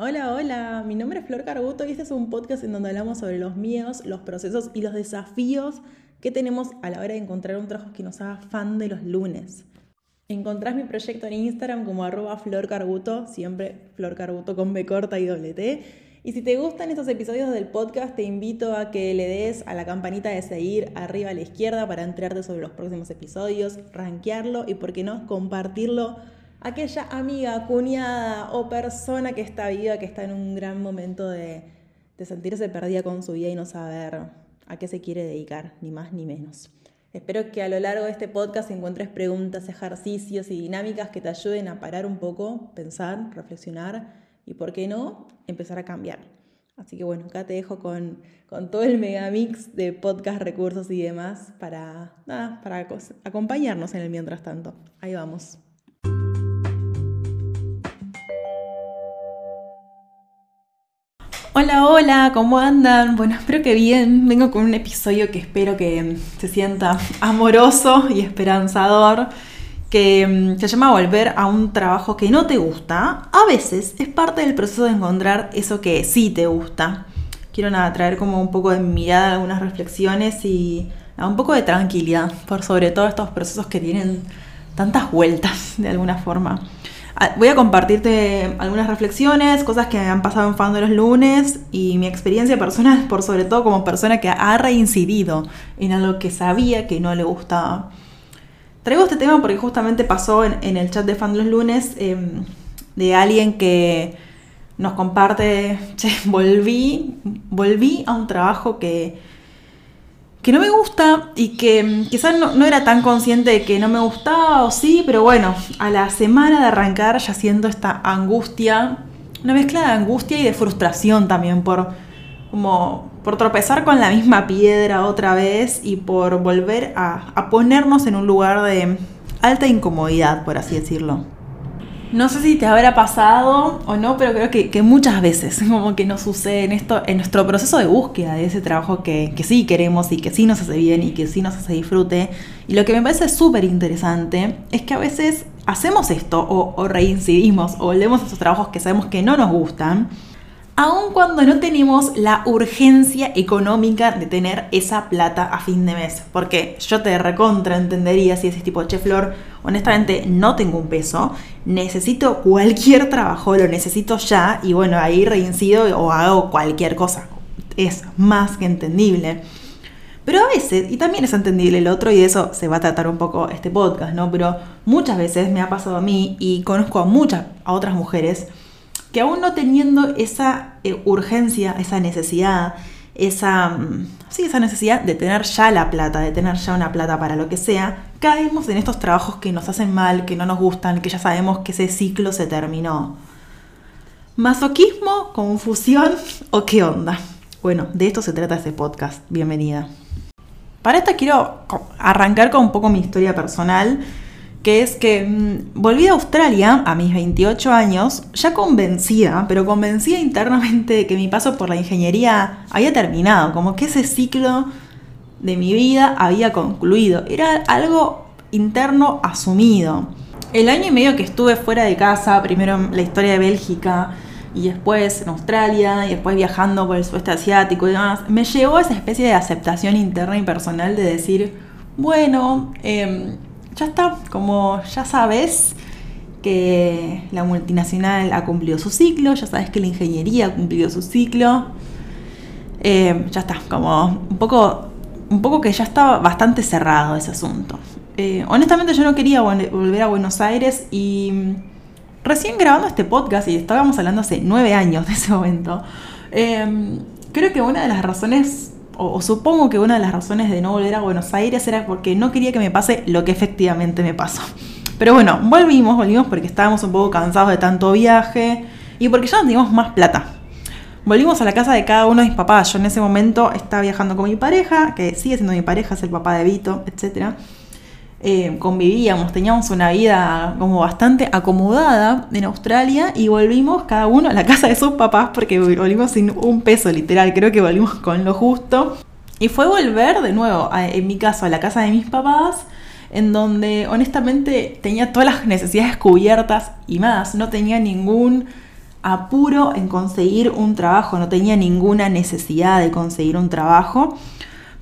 Hola, hola, mi nombre es Flor Carbuto y este es un podcast en donde hablamos sobre los miedos, los procesos y los desafíos que tenemos a la hora de encontrar un trabajo que nos haga fan de los lunes. Encontrás mi proyecto en Instagram como arroba Flor Carbuto, siempre Flor Carbuto con B corta y doble T. Y si te gustan estos episodios del podcast, te invito a que le des a la campanita de seguir arriba a la izquierda para enterarte sobre los próximos episodios, rankearlo y, por qué no, compartirlo aquella amiga, cuñada o persona que está viva, que está en un gran momento de, sentirse perdida con su vida y no saber a qué se quiere dedicar, ni más ni menos. Espero que a lo largo de este podcast encuentres preguntas, ejercicios y dinámicas que te ayuden a parar un poco, pensar, reflexionar y, por qué no, empezar a cambiar. Así que bueno, acá te dejo con, con todo el megamix de podcast, recursos y demás para, nada, para acompañarnos en el mientras tanto. Ahí vamos. Hola, hola, ¿cómo andan? Bueno, espero que bien. Vengo con un episodio que espero que se sienta amoroso y esperanzador, que mm, se llama Volver a un trabajo que no te gusta. A veces es parte del proceso de encontrar eso que sí te gusta. Quiero traer como un poco de mirada, algunas reflexiones y un poco de tranquilidad por sobre todo estos procesos que tienen tantas vueltas de alguna forma. Ah, voy a compartirte algunas reflexiones, cosas que han pasado en Fan de los lunes y mi experiencia personal, por sobre todo como persona que ha reincidido en algo que sabía que no le gustaba. Traigo este tema porque justamente pasó en, el chat de Fan de los lunes em, de alguien que nos comparte, che, volví, volví a un trabajo que que no me gusta y que mm, quizás no, era tan consciente de que no me gustaba o sí, pero bueno, a la semana de arrancar ya siento esta angustia, una mezcla de angustia y de frustración también por como por tropezar con la misma piedra otra vez y por volver a ponernos en un lugar de alta incomodidad, por así decirlo. No sé si te habrá pasado o no, pero creo que, muchas veces como que nos sucede en esto, en nuestro proceso de búsqueda de ese trabajo que, sí queremos y que sí nos hace bien y que sí nos hace disfrute. Y lo que me parece súper interesante es que a veces hacemos esto o, o reincidimos o volvemos a esos trabajos que sabemos que no nos gustan aun cuando no tenemos la urgencia económica de tener esa plata a fin de mes. Porque yo te recontra entendería si ese tipo, che Flor, honestamente no tengo un peso, necesito cualquier trabajo, lo necesito ya y bueno, ahí reincido o hago cualquier cosa. Es más que entendible. Pero a veces, y también es entendible el otro, y de eso se va a tratar un poco este podcast, ¿no? Pero muchas veces me ha pasado a mí y conozco a muchas, a otras mujeres, que aún no teniendo esa eh, urgencia, esa necesidad, esa, mm, sí, esa necesidad de tener ya la plata, de tener ya una plata para lo que sea, caemos en estos trabajos que nos hacen mal, que no nos gustan, que ya sabemos que ese ciclo se terminó. ¿Masoquismo, confusión o qué onda? Bueno, de esto se trata este podcast. Bienvenida. Para esto quiero arrancar con un poco mi historia personal que es que mm, volví a Australia a mis 28 años, ya convencida, pero convencida internamente de que mi paso por la ingeniería había terminado, como que ese ciclo de mi vida había concluido, era algo interno asumido. El año y medio que estuve fuera de casa, primero en la historia de Bélgica y después en Australia y después viajando por el sudeste asiático y demás, me llevó a esa especie de aceptación interna y personal de decir, bueno, eh, ya está, como ya sabes que la multinacional ha cumplido su ciclo, ya sabes que la ingeniería ha cumplido su ciclo, eh, ya está, como un poco, un poco que ya estaba bastante cerrado ese asunto. Eh, honestamente yo no quería volver a Buenos Aires y recién grabando este podcast, y estábamos hablando hace nueve años de ese momento, eh, creo que una de las razones o, supongo que una de las razones de no volver a Buenos Aires era porque no quería que me pase lo que efectivamente me pasó. Pero bueno, volvimos, volvimos porque estábamos un poco cansados de tanto viaje y porque ya no teníamos más plata. Volvimos a la casa de cada uno de mis papás. Yo en ese momento estaba viajando con mi pareja, que sigue siendo mi pareja, es el papá de Vito, etc. Eh, convivíamos, teníamos una vida como bastante acomodada en Australia y volvimos cada uno a la casa de sus papás porque volvimos sin un peso literal, creo que volvimos con lo justo. Y fue volver de nuevo, en mi caso, a la casa de mis papás, en donde honestamente tenía todas las necesidades cubiertas y más, no tenía ningún apuro en conseguir un trabajo, no tenía ninguna necesidad de conseguir un trabajo.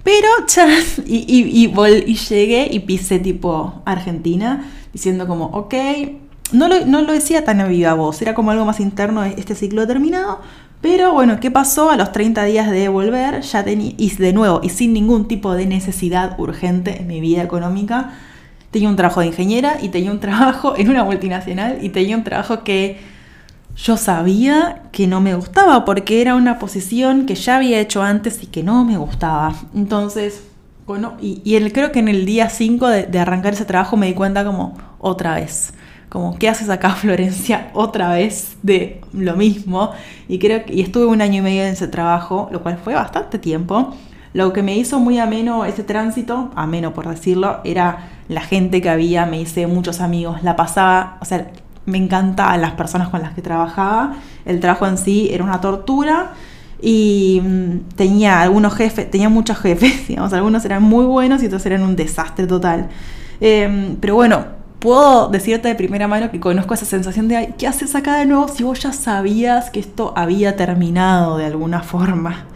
Pero ya, y, llegué y pisé tipo Argentina, diciendo como, ok, no lo, no lo decía tan a viva voz, era como algo más interno, este ciclo terminado. Pero bueno, ¿qué pasó? A los 30 días de volver, ya tenía, y de nuevo, y sin ningún tipo de necesidad urgente en mi vida económica, tenía un trabajo de ingeniera y tenía un trabajo en una multinacional y tenía un trabajo que yo sabía que no me gustaba porque era una posición que ya había hecho antes y que no me gustaba. Entonces, bueno, y, creo que en el día 5 de, de, arrancar ese trabajo me di cuenta como otra vez, como, ¿qué haces acá Florencia? Otra vez de lo mismo. Y creo que y estuve un año y medio en ese trabajo, lo cual fue bastante tiempo. Lo que me hizo muy ameno ese tránsito, ameno por decirlo, era la gente que había, me hice muchos amigos, la pasaba, o sea, me encantaban las personas con las que trabajaba, el trabajo en sí era una tortura y mm, tenía algunos jefes, tenía muchos jefes, digamos, algunos eran muy buenos y otros eran un desastre total. Em, pero bueno, puedo decirte de primera mano que conozco esa sensación de, ¿qué haces acá de nuevo si vos ya sabías que esto había terminado de alguna forma?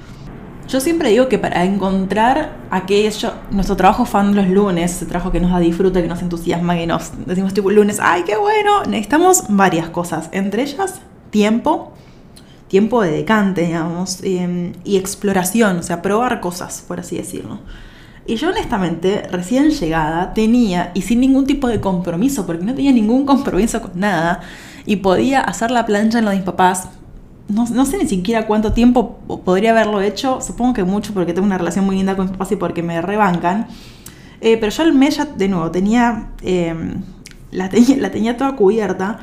Yo siempre digo que para encontrar aquello, nuestro trabajo fan los lunes, ese trabajo que nos da disfrute, que nos entusiasma, que nos decimos tipo lunes, ¡ay, qué bueno! Necesitamos varias cosas, entre ellas tiempo, tiempo de decante, digamos, em, y exploración, o sea, probar cosas, por así decirlo. Y yo honestamente, recién llegada, tenía, y sin ningún tipo de compromiso, porque no tenía ningún compromiso con nada, y podía hacer la plancha en lo de mis papás, no, sé ni siquiera cuánto tiempo podría haberlo hecho, supongo que mucho porque tengo una relación muy linda con mis papás y porque me rebancan. Eh, pero yo al mes ya, de nuevo, tenía, em, la tenía, la tenía toda cubierta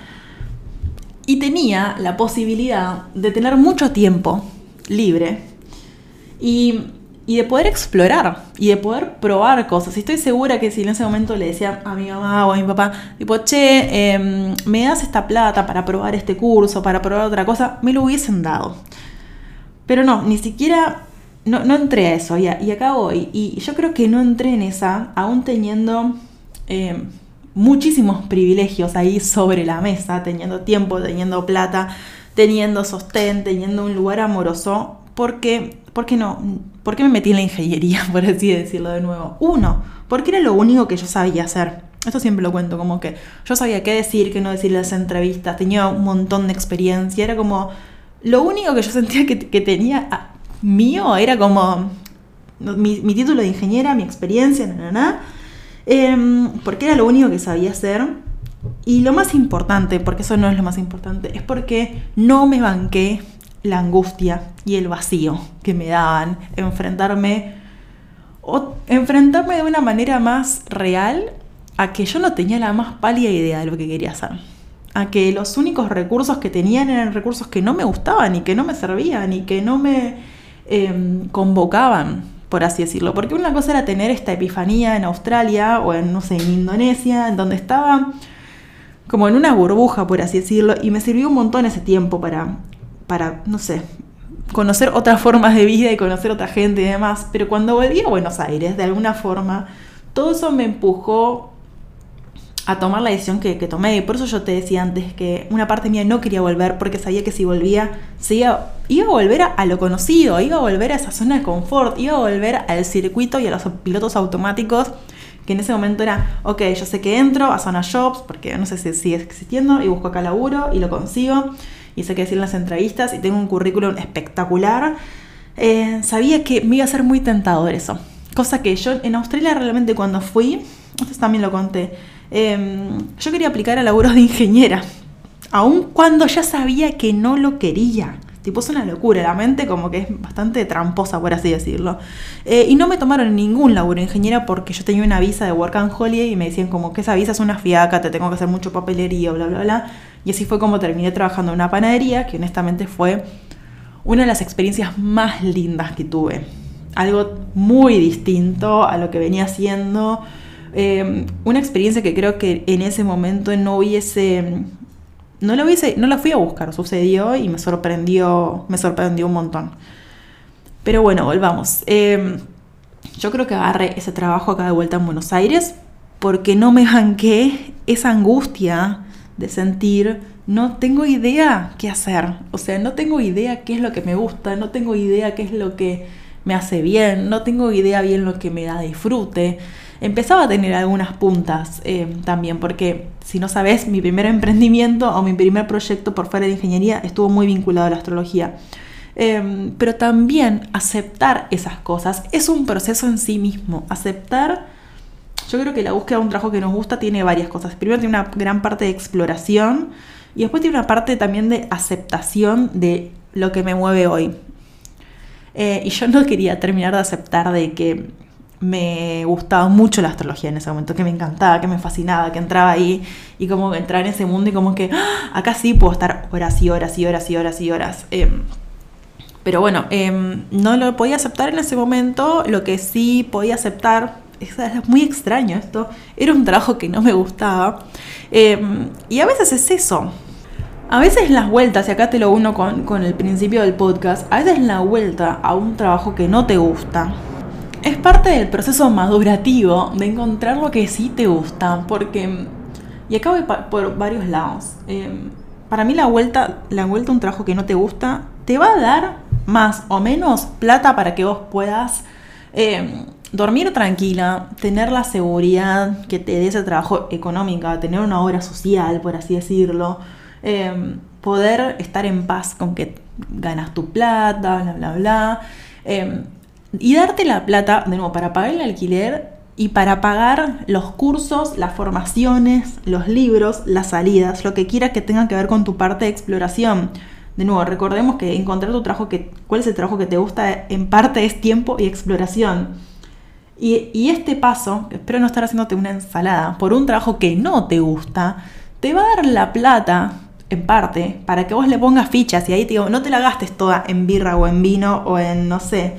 y tenía la posibilidad de tener mucho tiempo libre. Y y de poder explorar y de poder probar cosas. Y estoy segura que si en ese momento le decía a mi mamá o a mi papá, tipo, che, em, me das esta plata para probar este curso, para probar otra cosa, me lo hubiesen dado. Pero no, ni siquiera, no, no entré a eso y, acá voy. Y yo creo que no entré en esa, aún teniendo em, muchísimos privilegios ahí sobre la mesa, teniendo tiempo, teniendo plata, teniendo sostén, teniendo un lugar amoroso, porque, ¿por qué no? ¿Por qué me metí en la ingeniería, por así decirlo de nuevo? Uno, porque era lo único que yo sabía hacer. Esto siempre lo cuento, como que yo sabía qué decir, qué no decir en las entrevistas, tenía un montón de experiencia, era como... Lo único que yo sentía que, tenía ah, mío era como mi, título de ingeniera, mi experiencia, na, na, em, porque era lo único que sabía hacer. Y lo más importante, porque eso no es lo más importante, es porque no me banqué la angustia y el vacío que me daban, enfrentarme o enfrentarme de una manera más real a que yo no tenía la más pálida idea de lo que quería hacer. A que los únicos recursos que tenían eran recursos que no me gustaban y que no me servían y que no me em, convocaban, por así decirlo. Porque una cosa era tener esta epifanía en Australia o en, no sé, en Indonesia, en donde estaba como en una burbuja, por así decirlo, y me sirvió un montón ese tiempo para para, no sé, conocer otras formas de vida y conocer otra gente y demás. Pero cuando volví a Buenos Aires, de alguna forma, todo eso me empujó a tomar la decisión que, tomé. Y por eso yo te decía antes que una parte mía no quería volver porque sabía que si volvía, iba, iba a volver a, lo conocido, iba a volver a esa zona de confort, iba a volver al circuito y a los pilotos automáticos que en ese momento era, ok, yo sé que entro a Zona Jobs, porque no sé si sigue existiendo, y busco acá laburo y lo consigo y sé qué decir en las entrevistas y tengo un currículum espectacular, eh, sabía que me iba a ser muy tentador eso. Cosa que yo en Australia realmente cuando fui, esto también lo conté, em, yo quería aplicar a laburos de ingeniera, aun cuando ya sabía que no lo quería. Tipo, es una locura, la mente como que es bastante tramposa, por así decirlo. Eh, y no me tomaron ningún laburo ingeniera porque yo tenía una visa de Work and Holiday y me decían como que esa visa es una fiaca, te tengo que hacer mucho papelería, bla, bla, bla. Y así fue como terminé trabajando en una panadería, que honestamente fue una de las experiencias más lindas que tuve. Algo muy distinto a lo que venía haciendo. Eh, una experiencia que creo que en ese momento no hubiese. No la hubiese. No la fui a buscar, sucedió y me sorprendió. Me sorprendió un montón. Pero bueno, volvamos. Eh, yo creo que agarré ese trabajo acá de vuelta en Buenos Aires porque no me banqué esa angustia de sentir no tengo idea qué hacer. O sea, no tengo idea qué es lo que me gusta, no tengo idea qué es lo que me hace bien, no tengo idea bien lo que me da disfrute. Empezaba a tener algunas puntas eh, también, porque si no sabes, mi primer emprendimiento o mi primer proyecto por fuera de ingeniería estuvo muy vinculado a la astrología. Em, pero también aceptar esas cosas es un proceso en sí mismo. Aceptar, yo creo que la búsqueda de un trabajo que nos gusta tiene varias cosas. Primero tiene una gran parte de exploración y después tiene una parte también de aceptación de lo que me mueve hoy. Eh, y yo no quería terminar de aceptar de que me gustaba mucho la astrología en ese momento, que me encantaba, que me fascinaba, que entraba ahí y como entrar en ese mundo y como que ¡ah! acá sí puedo estar horas y horas y horas y horas y horas. Em, pero bueno, em, no lo podía aceptar en ese momento. Lo que sí podía aceptar, es, muy extraño esto, era un trabajo que no me gustaba. Em, y a veces es eso. A veces las vueltas, y acá te lo uno con, con el principio del podcast, a veces la vuelta a un trabajo que no te gusta es parte del proceso madurativo de encontrar lo que sí te gusta, porque, y acá voy por varios lados, em, para mí la vuelta, la vuelta a un trabajo que no te gusta te va a dar más o menos plata para que vos puedas eh, dormir tranquila, tener la seguridad que te dé ese trabajo económico, tener una obra social, por así decirlo, eh, poder estar en paz con que ganas tu plata, bla, bla, bla. Eh, y darte la plata, de nuevo, para pagar el alquiler y para pagar los cursos, las formaciones, los libros, las salidas, lo que quiera que tenga que ver con tu parte de exploración de nuevo, recordemos que encontrar tu trabajo, que, cuál es el trabajo que te gusta, en parte es tiempo y exploración. Y, este paso, espero no estar haciéndote una ensalada, por un trabajo que no te gusta, te va a dar la plata, en parte, para que vos le pongas fichas y ahí te digo, no te la gastes toda en birra o en vino o en, no sé,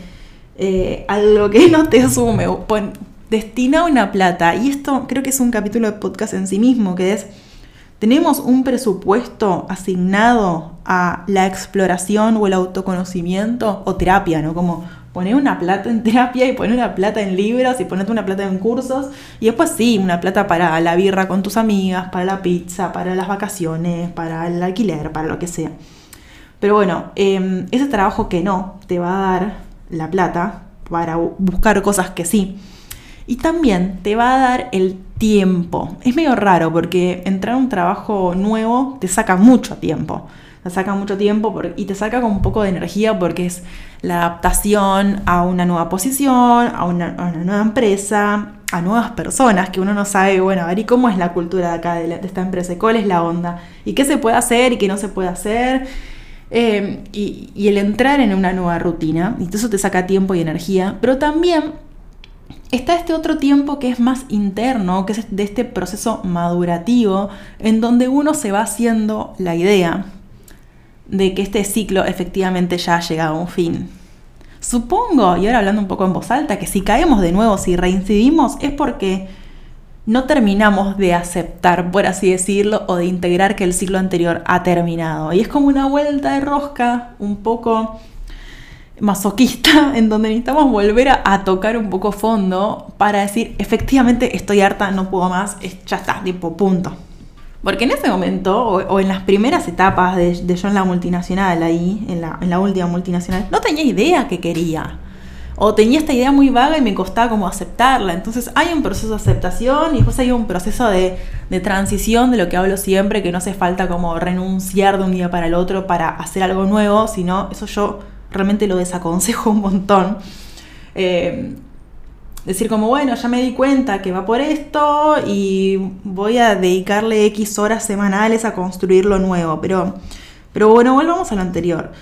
eh, algo que no te sume. destina una plata. Y esto creo que es un capítulo de podcast en sí mismo, que es ¿Tenemos un presupuesto asignado a la exploración o el autoconocimiento o terapia, ¿no? Como poner una plata en terapia y poner una plata en libros y ponerte una plata en cursos y después sí, una plata para la birra con tus amigas, para la pizza, para las vacaciones, para el alquiler, para lo que sea. Pero bueno, em, ese trabajo que no te va a dar la plata para buscar cosas que sí. Y también te va a dar el tiempo. Es medio raro porque entrar a un trabajo nuevo te saca mucho tiempo. Te saca mucho tiempo y te saca con un poco de energía porque es la adaptación a una nueva posición, a una, nueva empresa, a nuevas personas que uno no sabe, bueno, a ver, ¿y cómo es la cultura de acá, de, esta empresa? ¿Cuál es la onda? ¿Y qué se puede hacer y qué no se puede hacer? Eh, y, el entrar en una nueva rutina, y eso te saca tiempo y energía, pero también está este otro tiempo que es más interno, que es de este proceso madurativo, en donde uno se va haciendo la idea de que este ciclo efectivamente ya ha llegado a un fin. Supongo, y ahora hablando un poco en voz alta, que si caemos de nuevo, si reincidimos, es porque no terminamos de aceptar, por así decirlo, o de integrar que el ciclo anterior ha terminado. Y es como una vuelta de rosca, un poco masoquista en donde necesitamos volver a, tocar un poco fondo para decir, efectivamente estoy harta, no puedo más, ya está, tipo, punto. Porque en ese momento, o, en las primeras etapas de, yo en la multinacional, ahí, en la, en la última multinacional, no tenía idea que quería. O tenía esta idea muy vaga y me costaba como aceptarla. Entonces hay un proceso de aceptación y después hay un proceso de, transición de lo que hablo siempre, que no hace falta como renunciar de un día para el otro para hacer algo nuevo, sino eso yo realmente lo desaconsejo un montón. Eh, decir como, bueno, ya me di cuenta que va por esto y voy a dedicarle X horas semanales a construir lo nuevo. Pero, pero bueno, volvamos a lo anterior.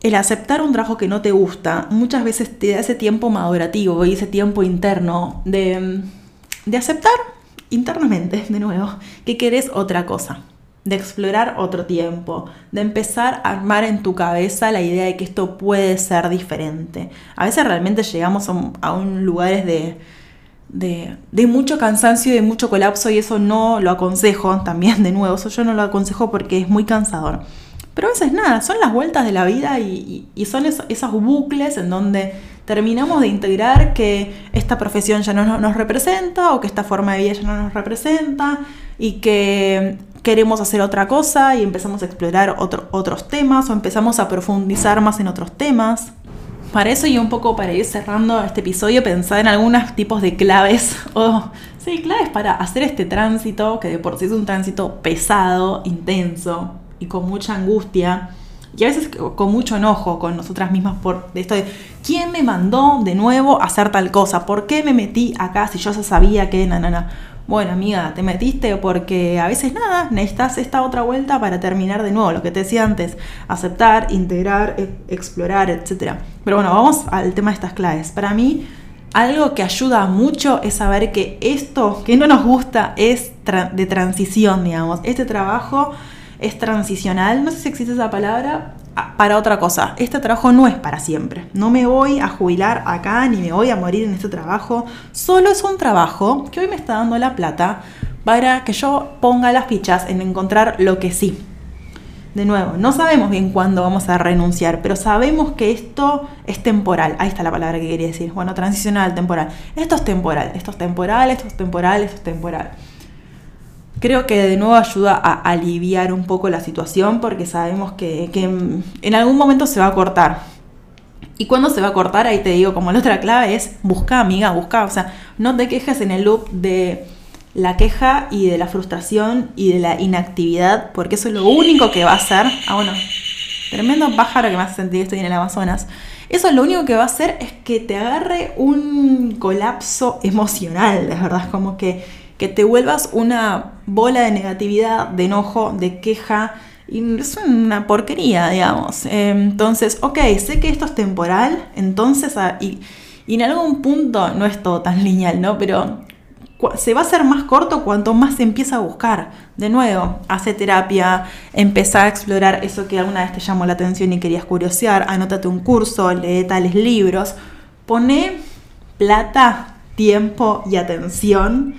El aceptar un trabajo que no te gusta muchas veces te da ese tiempo madurativo y ese tiempo interno de, de aceptar internamente, de nuevo, que querés otra cosa de explorar otro tiempo, de empezar a armar en tu cabeza la idea de que esto puede ser diferente. A veces realmente llegamos a un, lugares de, de, mucho cansancio y de mucho colapso y eso no lo aconsejo también de nuevo, eso yo no lo aconsejo porque es muy cansador. Pero a veces nada, son las vueltas de la vida y, son esos, bucles en donde terminamos de integrar que esta profesión ya no nos representa o que esta forma de vida ya no nos representa y que queremos hacer otra cosa y empezamos a explorar otros temas o empezamos a profundizar más en otros temas. Para eso y un poco para ir cerrando este episodio, pensar en algunos tipos de claves o, sí, claves para hacer este tránsito, que de por sí es un tránsito pesado, intenso y con mucha angustia y a veces con mucho enojo con nosotras mismas por esto de quién me mandó de nuevo a hacer tal cosa, por qué me metí acá si yo ya sabía que na. Bueno, amiga, te metiste porque a veces nada, necesitas esta otra vuelta para terminar de nuevo, lo que te decía antes, aceptar, integrar, e, explorar, etc. Pero bueno, vamos al tema de estas claves. Para mí, algo que ayuda mucho es saber que esto que no nos gusta es de transición, digamos. Este trabajo es transicional, no sé si existe esa palabra, para otra cosa. Este trabajo no es para siempre. No me voy a jubilar acá ni me voy a morir en este trabajo. Solo es un trabajo que hoy me está dando la plata para que yo ponga las fichas en encontrar lo que sí. De nuevo, no sabemos bien cuándo vamos a renunciar, pero sabemos que esto es temporal. Ahí está la palabra que quería decir. Bueno, transicional, temporal. Esto es temporal, esto es temporal, esto es temporal, esto es temporal creo que de nuevo ayuda a aliviar un poco la situación porque sabemos que, en algún momento se va a cortar. Y cuando se va a cortar, ahí te digo, como la otra clave es busca, amiga, busca. O sea, no te quejes en el loop de la queja y de la frustración y de la inactividad, porque eso es lo único que va a hacer. Ah, bueno, tremendo pájaro que me hace sentir que estoy en el Amazonas. Eso lo único que va a hacer es que te agarre un colapso emocional, de verdad, como que que te vuelvas una bola de negatividad, de enojo, de queja. Y es una porquería, digamos. Entonces, ok, sé que esto es temporal, entonces, ah, y, en algún punto no es todo tan lineal, ¿no? Pero se va a hacer más corto cuanto más se empieza a buscar. De nuevo, hace terapia, empezar a explorar eso que alguna vez te llamó la atención y querías curiosear, anótate un curso, lee tales libros, pone plata, tiempo y atención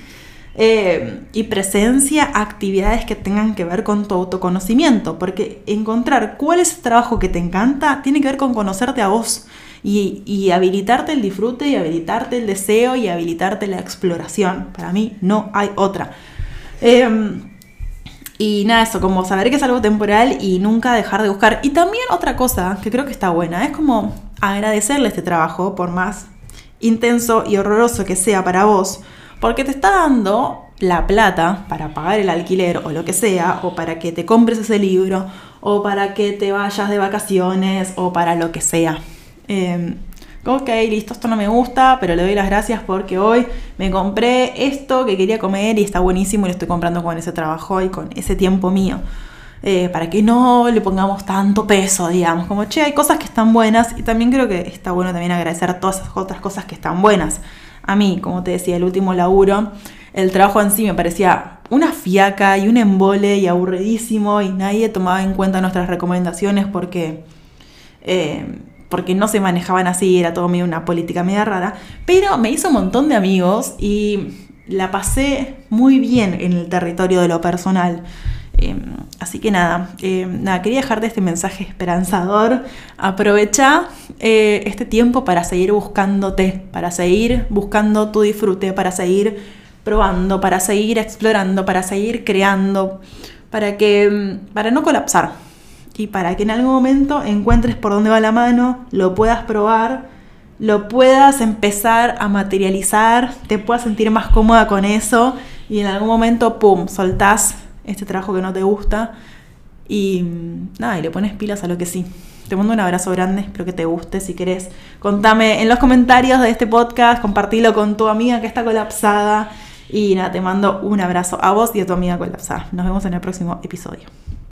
eh, y presencia actividades que tengan que ver con tu autoconocimiento, porque encontrar cuál es el trabajo que te encanta tiene que ver con conocerte a vos y, habilitarte el disfrute y habilitarte el deseo y habilitarte la exploración. Para mí no hay otra. Em, y nada, eso, como saber que es algo temporal y nunca dejar de buscar. Y también otra cosa que creo que está buena, es como agradecerle este trabajo, por más intenso y horroroso que sea para vos, porque te está dando la plata para pagar el alquiler o lo que sea, o para que te compres ese libro, o para que te vayas de vacaciones, o para lo que sea. Eh, ok, listo, esto no me gusta, pero le doy las gracias porque hoy me compré esto que quería comer y está buenísimo y lo estoy comprando con ese trabajo y con ese tiempo mío. Eh, para que no le pongamos tanto peso, digamos, como, che, hay cosas que están buenas y también creo que está bueno también agradecer todas esas otras cosas que están buenas. A mí, como te decía, el último laburo, el trabajo en sí me parecía una fiaca y un embole y aburridísimo y nadie tomaba en cuenta nuestras recomendaciones porque, eh, porque no se manejaban así, era todo medio una política media rara, pero me hizo un montón de amigos y la pasé muy bien en el territorio de lo personal. Em, así que nada, em, nada, quería dejarte este mensaje esperanzador. Aprovecha eh, este tiempo para seguir buscándote, para seguir buscando tu disfrute, para seguir probando, para seguir explorando, para seguir creando, para que em, para no colapsar y para que en algún momento encuentres por dónde va la mano, lo puedas probar, lo puedas empezar a materializar, te puedas sentir más cómoda con eso y en algún momento, pum, soltás este trabajo que no te gusta y nada, y le pones pilas a lo que sí. Te mando un abrazo grande, espero que te guste. Si querés, contame en los comentarios de este podcast, compartilo con tu amiga que está colapsada. Y nada, te mando un abrazo a vos y a tu amiga colapsada. Nos vemos en el próximo episodio.